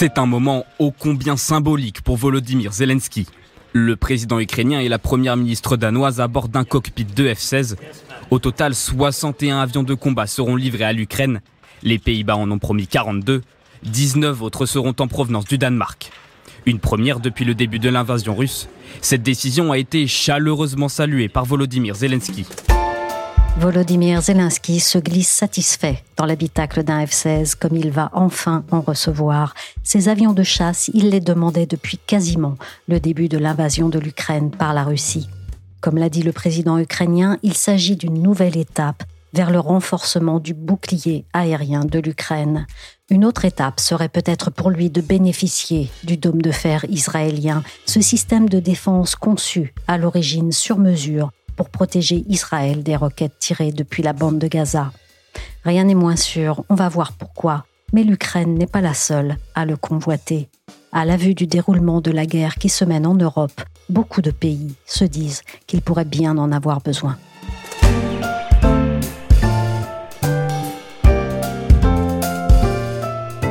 C'est un moment ô combien symbolique pour Volodymyr Zelensky. Le président ukrainien et la première ministre danoise à bord d'un cockpit de F-16. Au total, 61 avions de combat seront livrés à l'Ukraine. Les Pays-Bas en ont promis 42. 19 autres seront en provenance du Danemark. Une première depuis le début de l'invasion russe. Cette décision a été chaleureusement saluée par Volodymyr Zelensky. Volodymyr Zelensky se glisse satisfait dans l'habitacle d'un F-16 comme il va enfin en recevoir. Ces avions de chasse, il les demandait depuis quasiment le début de l'invasion de l'Ukraine par la Russie. Comme l'a dit le président ukrainien, il s'agit d'une nouvelle étape vers le renforcement du bouclier aérien de l'Ukraine. Une autre étape serait peut-être pour lui de bénéficier du dôme de fer israélien, ce système de défense conçu à l'origine sur mesure pour protéger Israël des roquettes tirées depuis la bande de Gaza. Rien n'est moins sûr, on va voir pourquoi, mais l'Ukraine n'est pas la seule à le convoiter. À la vue du déroulement de la guerre qui se mène en Europe, beaucoup de pays se disent qu'ils pourraient bien en avoir besoin.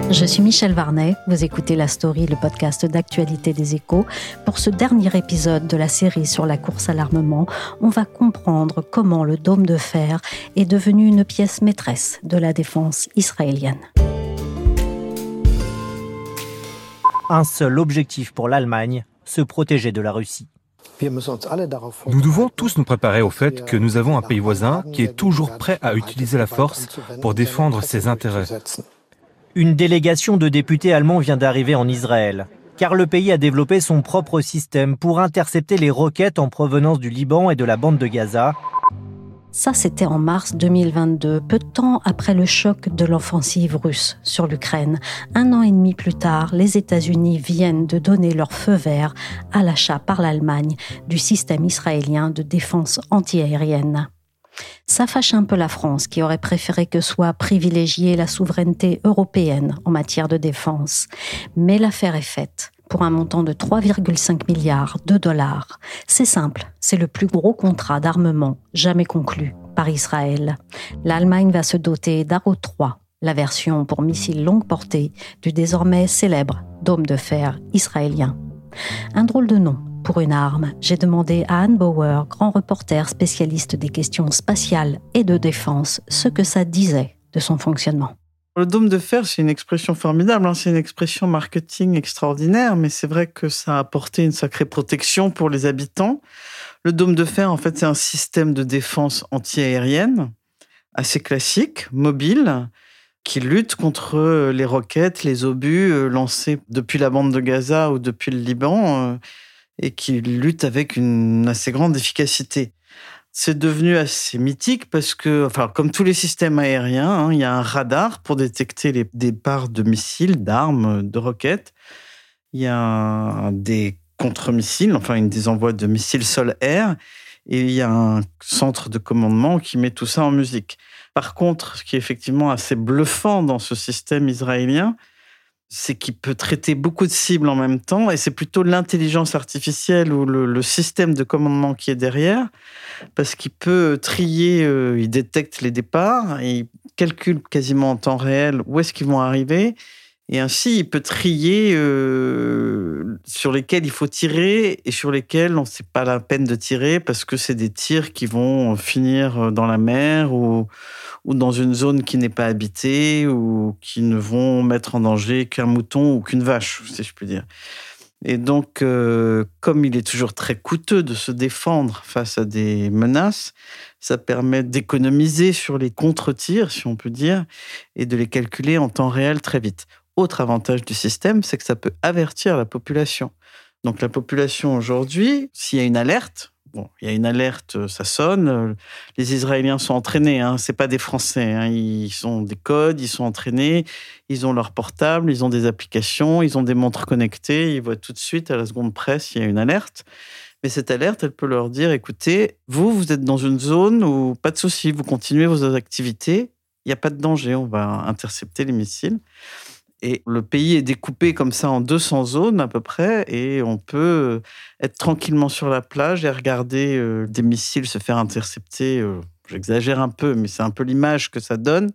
Je suis Michel Varnet, vous écoutez La Story, le podcast d'actualité des échos. Pour ce dernier épisode de la série sur la course à l'armement, on va comprendre comment le dôme de fer est devenu une pièce maîtresse de la défense israélienne. Un seul objectif pour l'Allemagne, se protéger de la Russie. Nous devons tous nous préparer au fait que nous avons un pays voisin qui est toujours prêt à utiliser la force pour défendre ses intérêts. Une délégation de députés allemands vient d'arriver en Israël, car le pays a développé son propre système pour intercepter les roquettes en provenance du Liban et de la bande de Gaza. Ça, c'était en mars 2022, peu de temps après le choc de l'offensive russe sur l'Ukraine. Un an et demi plus tard, les États-Unis viennent de donner leur feu vert à l'achat par l'Allemagne du système israélien de défense antiaérienne. Ça fâche un peu la France qui aurait préféré que soit privilégiée la souveraineté européenne en matière de défense. Mais l'affaire est faite pour un montant de 3,5 milliards de dollars. C'est simple, c'est le plus gros contrat d'armement jamais conclu par Israël. L'Allemagne va se doter d'Arrow 3, la version pour missiles longue portée du désormais célèbre dôme de fer israélien. Un drôle de nom pour une arme, j'ai demandé à Anne Bauer, grand reporter spécialiste des questions spatiales et de défense, ce que ça disait de son fonctionnement. Le dôme de fer, c'est une expression formidable, hein. c'est une expression marketing extraordinaire, mais c'est vrai que ça a apporté une sacrée protection pour les habitants. Le dôme de fer, en fait, c'est un système de défense antiaérienne assez classique, mobile, qui lutte contre les roquettes, les obus euh, lancés depuis la bande de Gaza ou depuis le Liban euh, et qui lutte avec une assez grande efficacité. C'est devenu assez mythique parce que, enfin, comme tous les systèmes aériens, hein, il y a un radar pour détecter les départs de missiles, d'armes, de roquettes. Il y a des contre-missiles, enfin, des envois de missiles sol-air. Et il y a un centre de commandement qui met tout ça en musique. Par contre, ce qui est effectivement assez bluffant dans ce système israélien, c'est qu'il peut traiter beaucoup de cibles en même temps, et c'est plutôt l'intelligence artificielle ou le, système de commandement qui est derrière, parce qu'il peut trier, euh, il détecte les départs, il calcule quasiment en temps réel où est-ce qu'ils vont arriver, et ainsi il peut trier euh, sur lesquels il faut tirer et sur lesquels on sait pas la peine de tirer parce que c'est des tirs qui vont finir dans la mer ou dans une zone qui n'est pas habitée ou qui ne vont mettre en danger qu'un mouton ou qu'une vache, si je puis dire. Et donc, euh, comme il est toujours très coûteux de se défendre face à des menaces, ça permet d'économiser sur les contre-tirs, si on peut dire, et de les calculer en temps réel très vite. Autre avantage du système, c'est que ça peut avertir la population. Donc la population aujourd'hui, s'il y a une alerte, Bon, il y a une alerte, ça sonne. Les Israéliens sont entraînés, hein, c'est pas des Français. Hein. Ils ont des codes, ils sont entraînés, ils ont leur portable, ils ont des applications, ils ont des montres connectées. Ils voient tout de suite à la seconde presse s'il y a une alerte. Mais cette alerte, elle peut leur dire écoutez, vous, vous êtes dans une zone où pas de souci, vous continuez vos activités, il n'y a pas de danger, on va intercepter les missiles. Et le pays est découpé comme ça en 200 zones à peu près, et on peut être tranquillement sur la plage et regarder euh, des missiles se faire intercepter. Euh, j'exagère un peu, mais c'est un peu l'image que ça donne,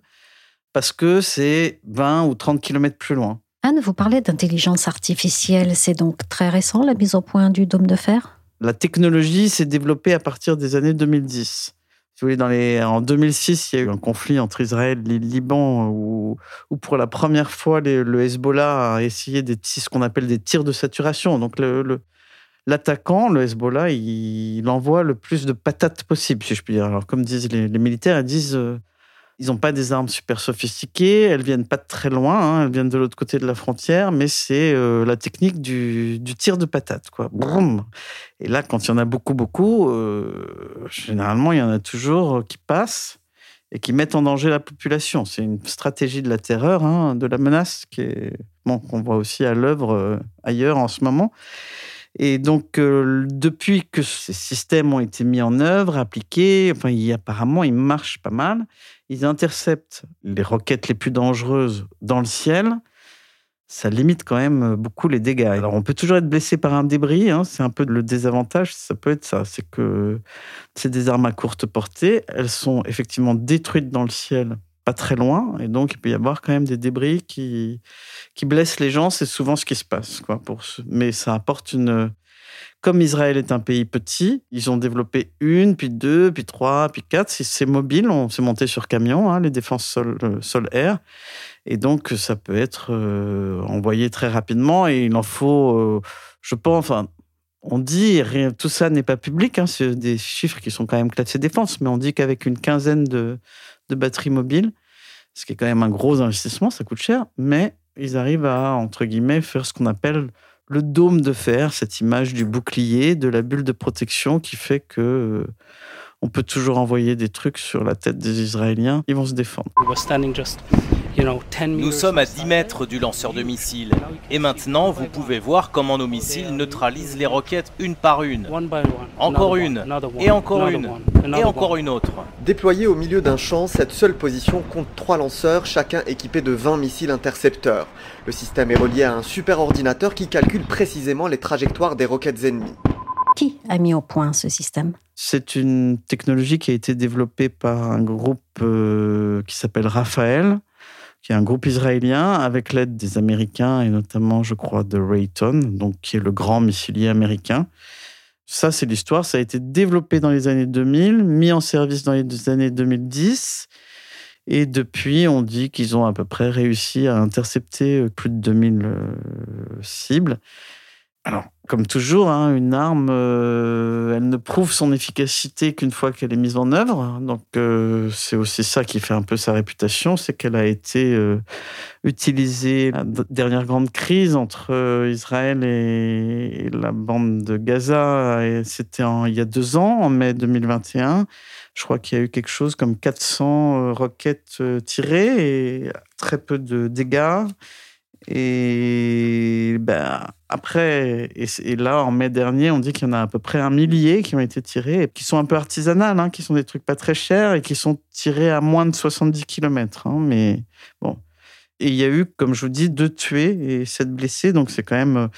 parce que c'est 20 ou 30 kilomètres plus loin. Anne, vous parlez d'intelligence artificielle, c'est donc très récent la mise au point du dôme de fer? La technologie s'est développée à partir des années 2010 dans les, en 2006, il y a eu un conflit entre Israël et le Liban où, où pour la première fois, le Hezbollah a essayé des, ce qu'on appelle des tirs de saturation. Donc, l'attaquant, le Hezbollah, il, envoie le plus de patates possible, si je puis dire. Alors, comme disent les, militaires, ils disent euh, ils n'ont pas des armes super sophistiquées, elles viennent pas de très loin, hein, elles viennent de l'autre côté de la frontière, mais c'est euh, la technique du, tir de patate, quoi. Et là, quand il y en a beaucoup, beaucoup, euh, généralement, il y en a toujours qui passent et qui mettent en danger la population. C'est une stratégie de la terreur, hein, de la menace, qui est qu'on voit aussi à l'œuvre euh, ailleurs en ce moment. Et donc, depuis que ces systèmes ont été mis en œuvre, appliqués, enfin, apparemment, ils marchent pas mal. Ils interceptent les roquettes les plus dangereuses dans le ciel, ça limite quand même beaucoup les dégâts. Alors, on peut toujours être blessé par un débris, hein, c'est un peu le désavantage, ça peut être ça, c'est que c'est des armes à courte portée, elles sont effectivement détruites dans le ciel, pas très loin, et donc il peut y avoir quand même des débris qui, qui blessent les gens, c'est souvent ce qui se passe. Quoi, pour Mais ça apporte une, comme Israël est un pays petit, ils ont développé une, puis deux, puis trois, puis quatre. C'est mobile, on s'est monté sur camion, hein, les défenses euh, sol-air. et donc, ça peut être euh, envoyé très rapidement. Et il en faut, euh, je pense, enfin, on dit, tout ça n'est pas public, hein, c'est des chiffres qui sont quand même classés défense, mais on dit qu'avec une quinzaine de, de batteries mobiles, ce qui est quand même un gros investissement, ça coûte cher, mais ils arrivent à, entre guillemets, faire ce qu'on appelle le dôme de fer, cette image du bouclier, de la bulle de protection qui fait que euh, on peut toujours envoyer des trucs sur la tête des Israéliens. Ils vont se défendre. Nous sommes à 10 mètres du lanceur de missiles. Et maintenant, vous pouvez voir comment nos missiles neutralisent les roquettes une par une. Encore une, et encore une, et encore une autre. Déployé au milieu d'un champ, cette seule position compte trois lanceurs, chacun équipé de 20 missiles intercepteurs. Le système est relié à un super ordinateur qui calcule précisément les trajectoires des roquettes ennemies. Qui a mis au point ce système? C'est une technologie qui a été développée par un groupe euh, qui s'appelle Raphaël, qui est un groupe israélien avec l'aide des Américains et notamment, je crois, de Rayton, donc qui est le grand missilier américain. Ça, c'est l'histoire. Ça a été développé dans les années 2000, mis en service dans les années 2010. Et depuis, on dit qu'ils ont à peu près réussi à intercepter euh, plus de 2000 euh, cibles. Alors, comme toujours, hein, une arme, euh, elle ne prouve son efficacité qu'une fois qu'elle est mise en œuvre. Donc, euh, c'est aussi ça qui fait un peu sa réputation, c'est qu'elle a été euh, utilisée la dernière grande crise entre Israël et, la bande de Gaza. C'était il y a deux ans, en mai 2021. Je crois qu'il y a eu quelque chose comme 400 roquettes tirées et très peu de dégâts. Et ben, après, et, là, en mai dernier, on dit qu'il y en a à peu près un millier qui ont été tirés, qui sont un peu artisanales, hein, qui sont des trucs pas très chers et qui sont tirés à moins de 70 km. Hein, mais bon. Et il y a eu, comme je vous dis, deux tués et sept blessés. Donc c'est quand même. Euh,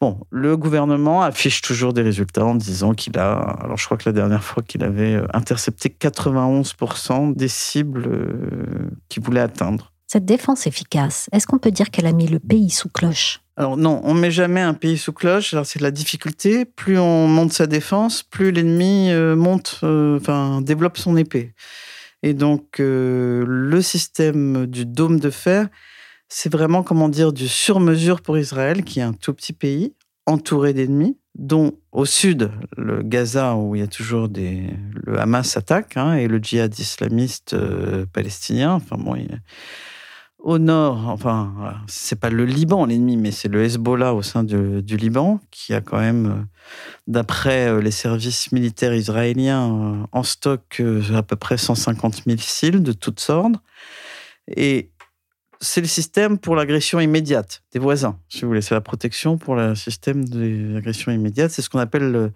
bon, le gouvernement affiche toujours des résultats en disant qu'il a. Alors je crois que la dernière fois qu'il avait euh, intercepté 91% des cibles euh, qu'il voulait atteindre. Cette défense efficace, est-ce qu'on peut dire qu'elle a mis le pays sous cloche? Alors non, on met jamais un pays sous cloche. Alors c'est la difficulté. Plus on monte sa défense, plus l'ennemi euh, monte, euh, enfin développe son épée. Et donc euh, le système du dôme de fer, c'est vraiment comment dire du sur-mesure pour Israël, qui est un tout petit pays entouré d'ennemis, dont au sud le Gaza où il y a toujours des le Hamas attaque hein, et le djihad islamiste palestinien. Enfin bon. Il Au nord, enfin, c'est pas le Liban l'ennemi, mais c'est le Hezbollah au sein du, Liban, qui a quand même, euh, d'après euh, les services militaires israéliens, euh, en stock à peu près 150 missiles de toutes sortes. Et c'est le système pour l'agression immédiate des voisins, si vous voulez. C'est la protection pour le système d'agression immédiate. C'est ce qu'on appelle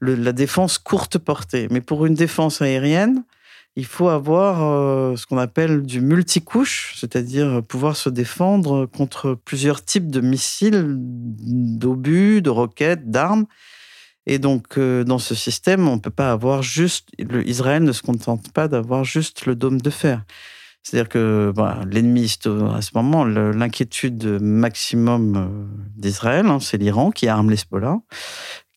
la défense courte portée. Mais pour une défense aérienne, il faut avoir euh, ce qu'on appelle du multicouche, c'est-à-dire pouvoir se défendre contre plusieurs types de missiles, d'obus, de roquettes, d'armes. Et donc, euh, dans ce système, on ne peut pas avoir juste. Israël ne se contente pas d'avoir juste le dôme de fer. C'est-à-dire que bah, l'ennemi, à ce moment, l'inquiétude maximum euh, d'Israël, hein, c'est l'Iran qui arme l'Hezbollah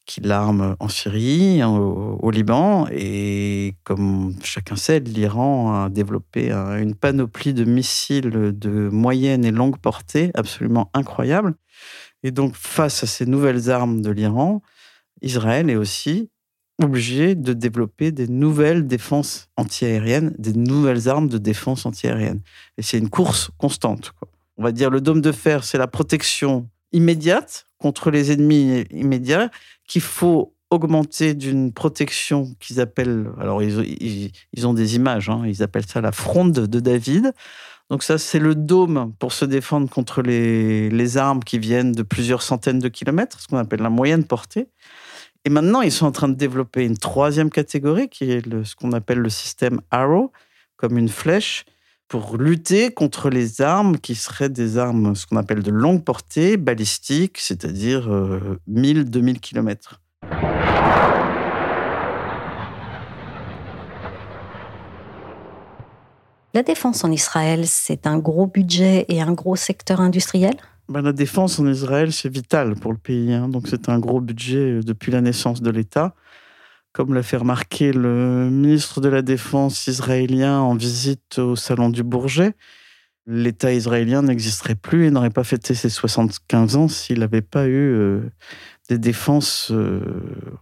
qui l'arme en Syrie, au, Liban. Et comme chacun sait, l'Iran a développé une panoplie de missiles de moyenne et longue portée absolument incroyable. Et donc, face à ces nouvelles armes de l'Iran, Israël est aussi obligé de développer des nouvelles défenses antiaériennes, des nouvelles armes de défense antiaérienne. Et c'est une course constante. On va dire le dôme de fer, c'est la protection immédiate contre les ennemis immédiats qu'il faut augmenter d'une protection qu'ils appellent, alors ils, ils, ont des images, hein, ils appellent ça la fronde de David. Donc ça, c'est le dôme pour se défendre contre les, les armes qui viennent de plusieurs centaines de kilomètres, ce qu'on appelle la moyenne portée. Et maintenant, ils sont en train de développer une troisième catégorie qui est le, ce qu'on appelle le système Arrow, comme une flèche, pour lutter contre les armes qui seraient des armes, ce qu'on appelle de longue portée, balistiques, c'est-à-dire 1000-2000 km. La défense en Israël, c'est un gros budget et un gros secteur industriel? Ben, La défense en Israël, c'est vital pour le pays. Hein. Donc c'est un gros budget depuis la naissance de l'État comme l'a fait remarquer le ministre de la Défense israélien en visite au Salon du Bourget. L'État israélien n'existerait plus et n'aurait pas fêté ses 75 ans s'il n'avait pas eu euh, des défenses euh,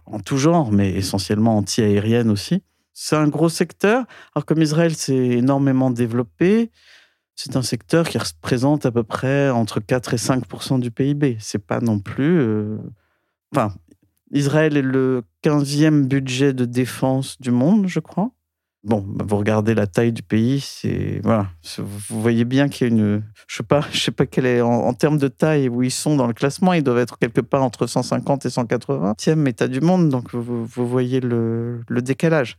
en tout genre, mais essentiellement anti-aériennes aussi. C'est un gros secteur. Alors comme Israël s'est énormément développé, c'est un secteur qui représente à peu près entre 4 et 5% du PIB. C'est pas non plus... Euh, enfin, Israël est le 15e budget de défense du monde, je crois. Bon, bah, vous regardez la taille du pays, c'est voilà, vous voyez bien qu'il y a une, je sais pas, je sais pas quelle est en, termes de taille où ils sont dans le classement, ils doivent être quelque part entre 150 et 180e état du monde, donc vous, voyez le, le décalage.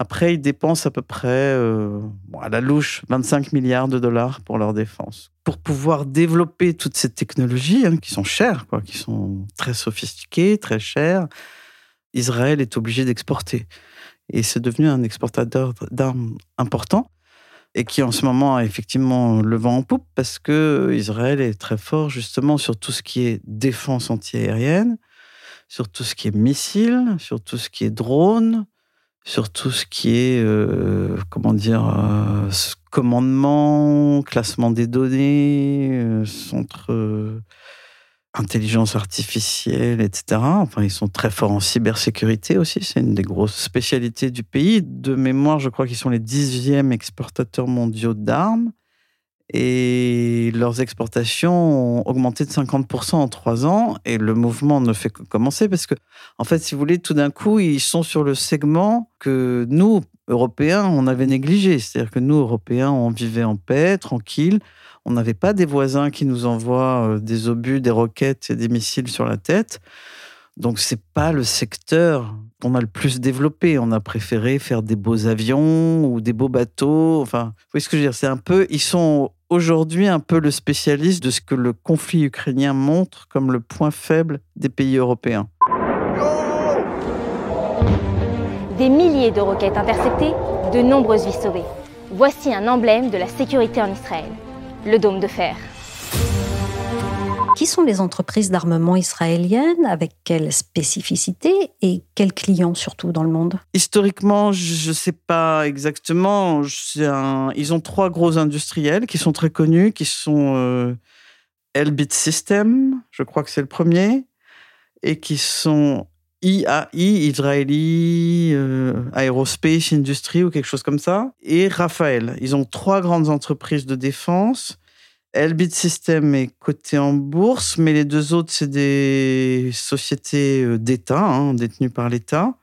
Après, ils dépensent à peu près, euh, à la louche, 25 milliards de dollars pour leur défense. Pour pouvoir développer toutes ces technologies hein, qui sont chères, qui sont très sophistiquées, très chères, Israël est obligé d'exporter. Et c'est devenu un exportateur d'armes important et qui en ce moment a effectivement le vent en poupe parce que Israël est très fort justement sur tout ce qui est défense antiaérienne, sur tout ce qui est missiles, sur tout ce qui est drones, sur tout ce qui est, euh, euh, commandement, classement des données, euh, centre intelligence artificielle, etc. Enfin, ils sont très forts en cybersécurité aussi. C'est une des grosses spécialités du pays. De mémoire, je crois qu'ils sont les dixièmes exportateurs mondiaux d'armes et leurs exportations ont augmenté de 50% en trois ans et le mouvement ne fait que commencer parce que, en fait, si vous voulez, tout d'un coup, ils sont sur le segment que nous, Européens, on avait négligé. C'est-à-dire que nous, Européens, on vivait en paix, tranquille. On n'avait pas des voisins qui nous envoient euh, des obus, des roquettes et des missiles sur la tête. Donc c'est pas le secteur qu'on a le plus développé. On a préféré faire des beaux avions ou des beaux bateaux. Enfin, vous voyez ce que je veux dire? C'est un peu, ils sont aujourd'hui un peu le spécialiste de ce que le conflit ukrainien montre comme le point faible des pays européens. Des milliers de roquettes interceptées, de nombreuses vies sauvées. Voici un emblème de la sécurité en Israël, le dôme de fer. Qui sont les entreprises d'armement israéliennes Avec quelles spécificités et quels clients surtout dans le monde? Historiquement, je ne sais pas exactement. Ils ont trois gros industriels qui sont très connus, qui sont euh, Elbit System, je crois que c'est le premier, et qui sont IAI, Israeli euh, Aerospace Industry ou quelque chose comme ça, et Raphaël. Ils ont trois grandes entreprises de défense Elbit System est coté en bourse, mais les deux autres, c'est des sociétés euh, d'État, hein, détenues par l'État.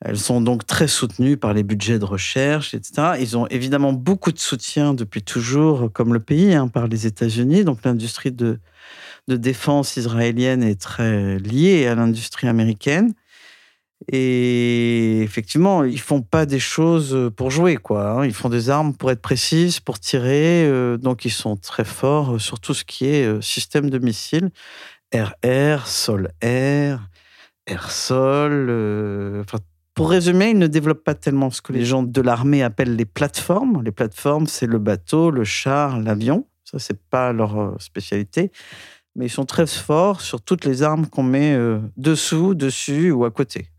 Elles sont donc très soutenues par les budgets de recherche, etc. Ils ont évidemment beaucoup de soutien depuis toujours, comme le pays, hein, par les États-Unis. Donc l'industrie de défense israélienne est très liée à l'industrie américaine. Et effectivement, ils font pas des choses pour jouer, quoi. Hein. Ils font des armes pour être précises, pour tirer. Euh, donc, ils sont très forts sur tout ce qui est euh, système de missiles, RR, sol-air, air-sol. Euh, pour résumer, ils ne développent pas tellement ce que les gens de l'armée appellent les plateformes. Les plateformes, c'est le bateau, le char, l'avion. Ça, c'est pas leur spécialité. Mais ils sont très forts sur toutes les armes qu'on met dessous, dessus ou à côté.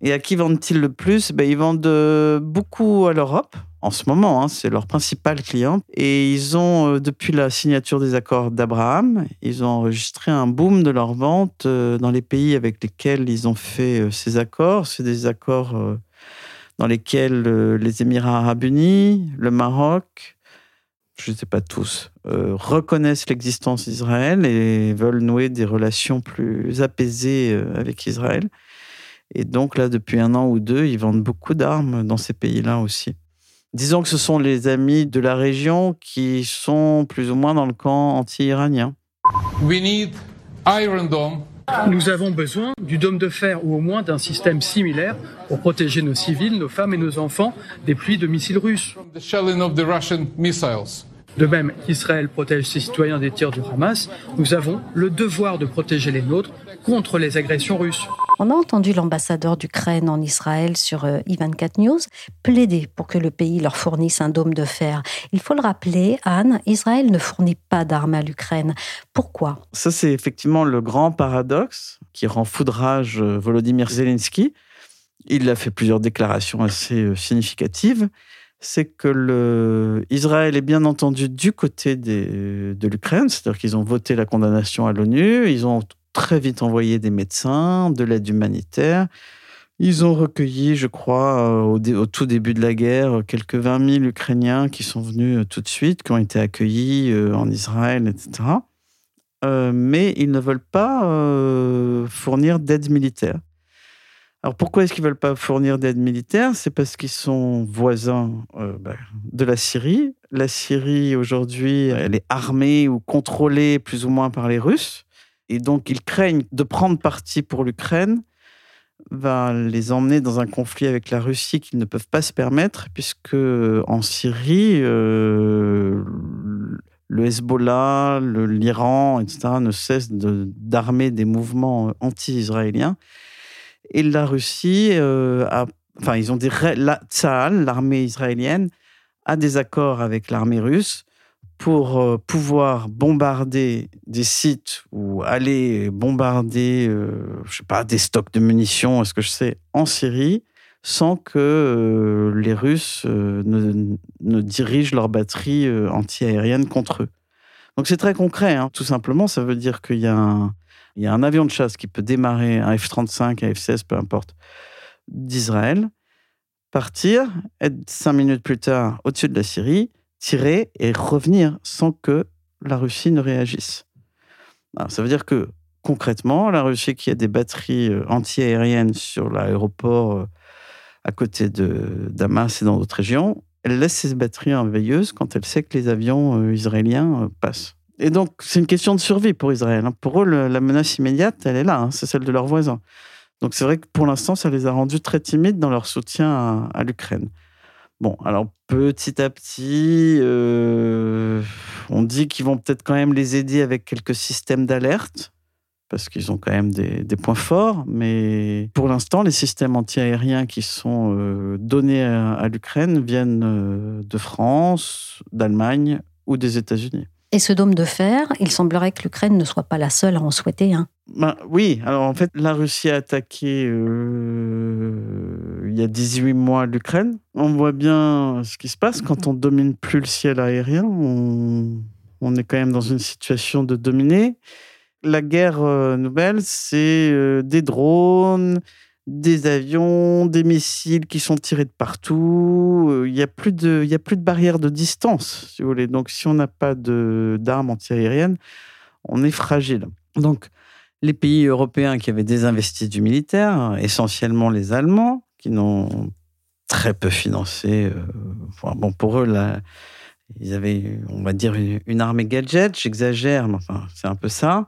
Et à qui vendent-ils le plus? Ben, Ils vendent euh, beaucoup à l'Europe. En ce moment, hein, c'est leur principal client. Et ils ont, euh, depuis la signature des accords d'Abraham, ils ont enregistré un boom de leurs ventes euh, dans les pays avec lesquels ils ont fait ces accords. C'est des accords dans lesquels les Émirats arabes unis, le Maroc, je ne sais pas tous, reconnaissent l'existence d'Israël et veulent nouer des relations plus apaisées avec Israël. Et donc là, depuis un an ou deux, ils vendent beaucoup d'armes dans ces pays-là aussi. Disons que ce sont les amis de la région qui sont plus ou moins dans le camp anti-iranien. Nous avons besoin du dôme de fer ou au moins d'un système similaire pour protéger nos civils, nos femmes et nos enfants des pluies de missiles russes. De même qu'Israël protège ses citoyens des tirs du Hamas, nous avons le devoir de protéger les nôtres contre les agressions russes. On a entendu l'ambassadeur d'Ukraine en Israël sur euh, Ivan4 News plaider pour que le pays leur fournisse un dôme de fer. Il faut le rappeler, Anne, Israël ne fournit pas d'armes à l'Ukraine. Pourquoi? Ça, c'est effectivement le grand paradoxe qui rend foudrage euh, Volodymyr Zelensky. Il a fait plusieurs déclarations assez euh, significatives c'est que le... Israël est bien entendu du côté de l'Ukraine, c'est-à-dire qu'ils ont voté la condamnation à l'ONU, ils ont très vite envoyé des médecins, de l'aide humanitaire. Ils ont recueilli, je crois, euh, au, tout début de la guerre, quelques 20 000 Ukrainiens qui sont venus euh, tout de suite, qui ont été accueillis euh, en Israël, etc. mais ils ne veulent pas fournir d'aide militaire. Alors pourquoi est-ce qu'ils ne veulent pas fournir d'aide militaire? C'est parce qu'ils sont voisins bah, de la Syrie. La Syrie, aujourd'hui, elle est armée ou contrôlée plus ou moins par les Russes. Et donc, ils craignent de prendre parti pour l'Ukraine va les emmener dans un conflit avec la Russie qu'ils ne peuvent pas se permettre, puisque en Syrie, euh, le Hezbollah, l'Iran, etc., ne cessent d'armer des mouvements anti-israéliens. Et la Russie, euh, a, enfin, ils ont des. La l'armée israélienne, a des accords avec l'armée russe pour euh, pouvoir bombarder des sites ou aller bombarder, euh, je sais pas, des stocks de munitions, est-ce que je sais, en Syrie, sans que euh, les Russes ne, dirigent leurs batteries anti-aériennes contre eux. Donc c'est très concret, hein. tout simplement, ça veut dire qu'il y, y a un avion de chasse qui peut démarrer, un F-35, un F-16, peu importe, d'Israël, partir, être cinq minutes plus tard au-dessus de la Syrie, tirer et revenir sans que la Russie ne réagisse. ça veut dire que concrètement, la Russie qui a des batteries euh, anti-aériennes sur l'aéroport euh, à côté de Damas et dans d'autres régions, elle laisse ses batteries en veilleuse quand elle sait que les avions euh, israéliens passent. Et donc, c'est une question de survie pour Israël. Hein. Pour eux, la menace immédiate, elle est là, hein, c'est celle de leurs voisins. Donc, c'est vrai que pour l'instant, ça les a rendus très timides dans leur soutien à l'Ukraine. Bon, alors petit à petit, euh, on dit qu'ils vont peut-être quand même les aider avec quelques systèmes d'alerte, parce qu'ils ont quand même des, points forts, mais pour l'instant, les systèmes antiaériens qui sont euh, donnés à, l'Ukraine viennent euh, de France, d'Allemagne ou des États-Unis. Et ce dôme de fer, il semblerait que l'Ukraine ne soit pas la seule à en souhaiter un. Ben, oui, alors en fait, la Russie a attaqué il y a 18 mois l'Ukraine. On voit bien ce qui se passe quand on domine plus le ciel aérien. On, est quand même dans une situation de dominer. La guerre euh, nouvelle, c'est euh, des drones, des avions, des missiles qui sont tirés de partout. Euh, il n'y a, plus de, a plus de barrière de distance, si vous voulez. Donc, si on n'a pas d'armes antiaériennes, on est fragile. Donc, les pays européens qui avaient désinvesti du militaire, essentiellement les Allemands, qui n'ont très peu financé. Euh, bon, pour eux, là, ils avaient, on va dire, une, armée gadget, j'exagère, mais enfin, c'est un peu ça.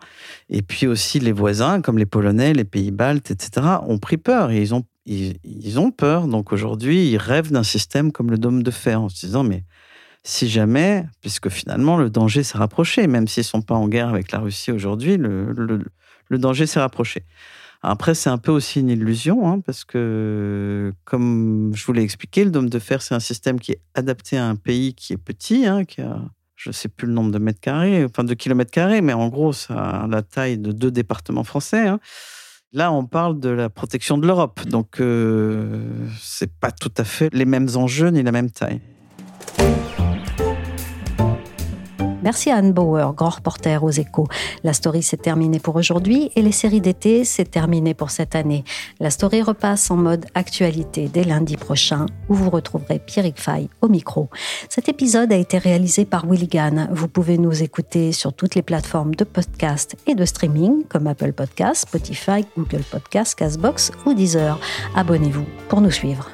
Et puis aussi, les voisins, comme les Polonais, les pays baltes, etc., ont pris peur. Ils ont, ils, ont peur. Donc aujourd'hui, ils rêvent d'un système comme le dôme de fer, en se disant, mais si jamais, puisque finalement, le danger s'est rapproché, même s'ils ne sont pas en guerre avec la Russie aujourd'hui, le danger s'est rapproché. Après, c'est un peu aussi une illusion, hein, parce que, comme je vous l'ai expliqué, le dôme de fer, c'est un système qui est adapté à un pays qui est petit, hein, qui a, je ne sais plus le nombre de mètres carrés, enfin de kilomètres carrés, mais en gros, ça a la taille de deux départements français. Hein. Là, on parle de la protection de l'Europe, donc euh, c'est pas tout à fait les mêmes enjeux ni la même taille. Merci à Anne Bauer, grand reporter aux échos. La story s'est terminée pour aujourd'hui et les séries d'été, c'est terminé pour cette année. La story repasse en mode actualité dès lundi prochain où vous retrouverez Pierrick Fay au micro. Cet épisode a été réalisé par Willigan. Vous pouvez nous écouter sur toutes les plateformes de podcast et de streaming comme Apple Podcasts, Spotify, Google Podcasts, Castbox ou Deezer. Abonnez-vous pour nous suivre.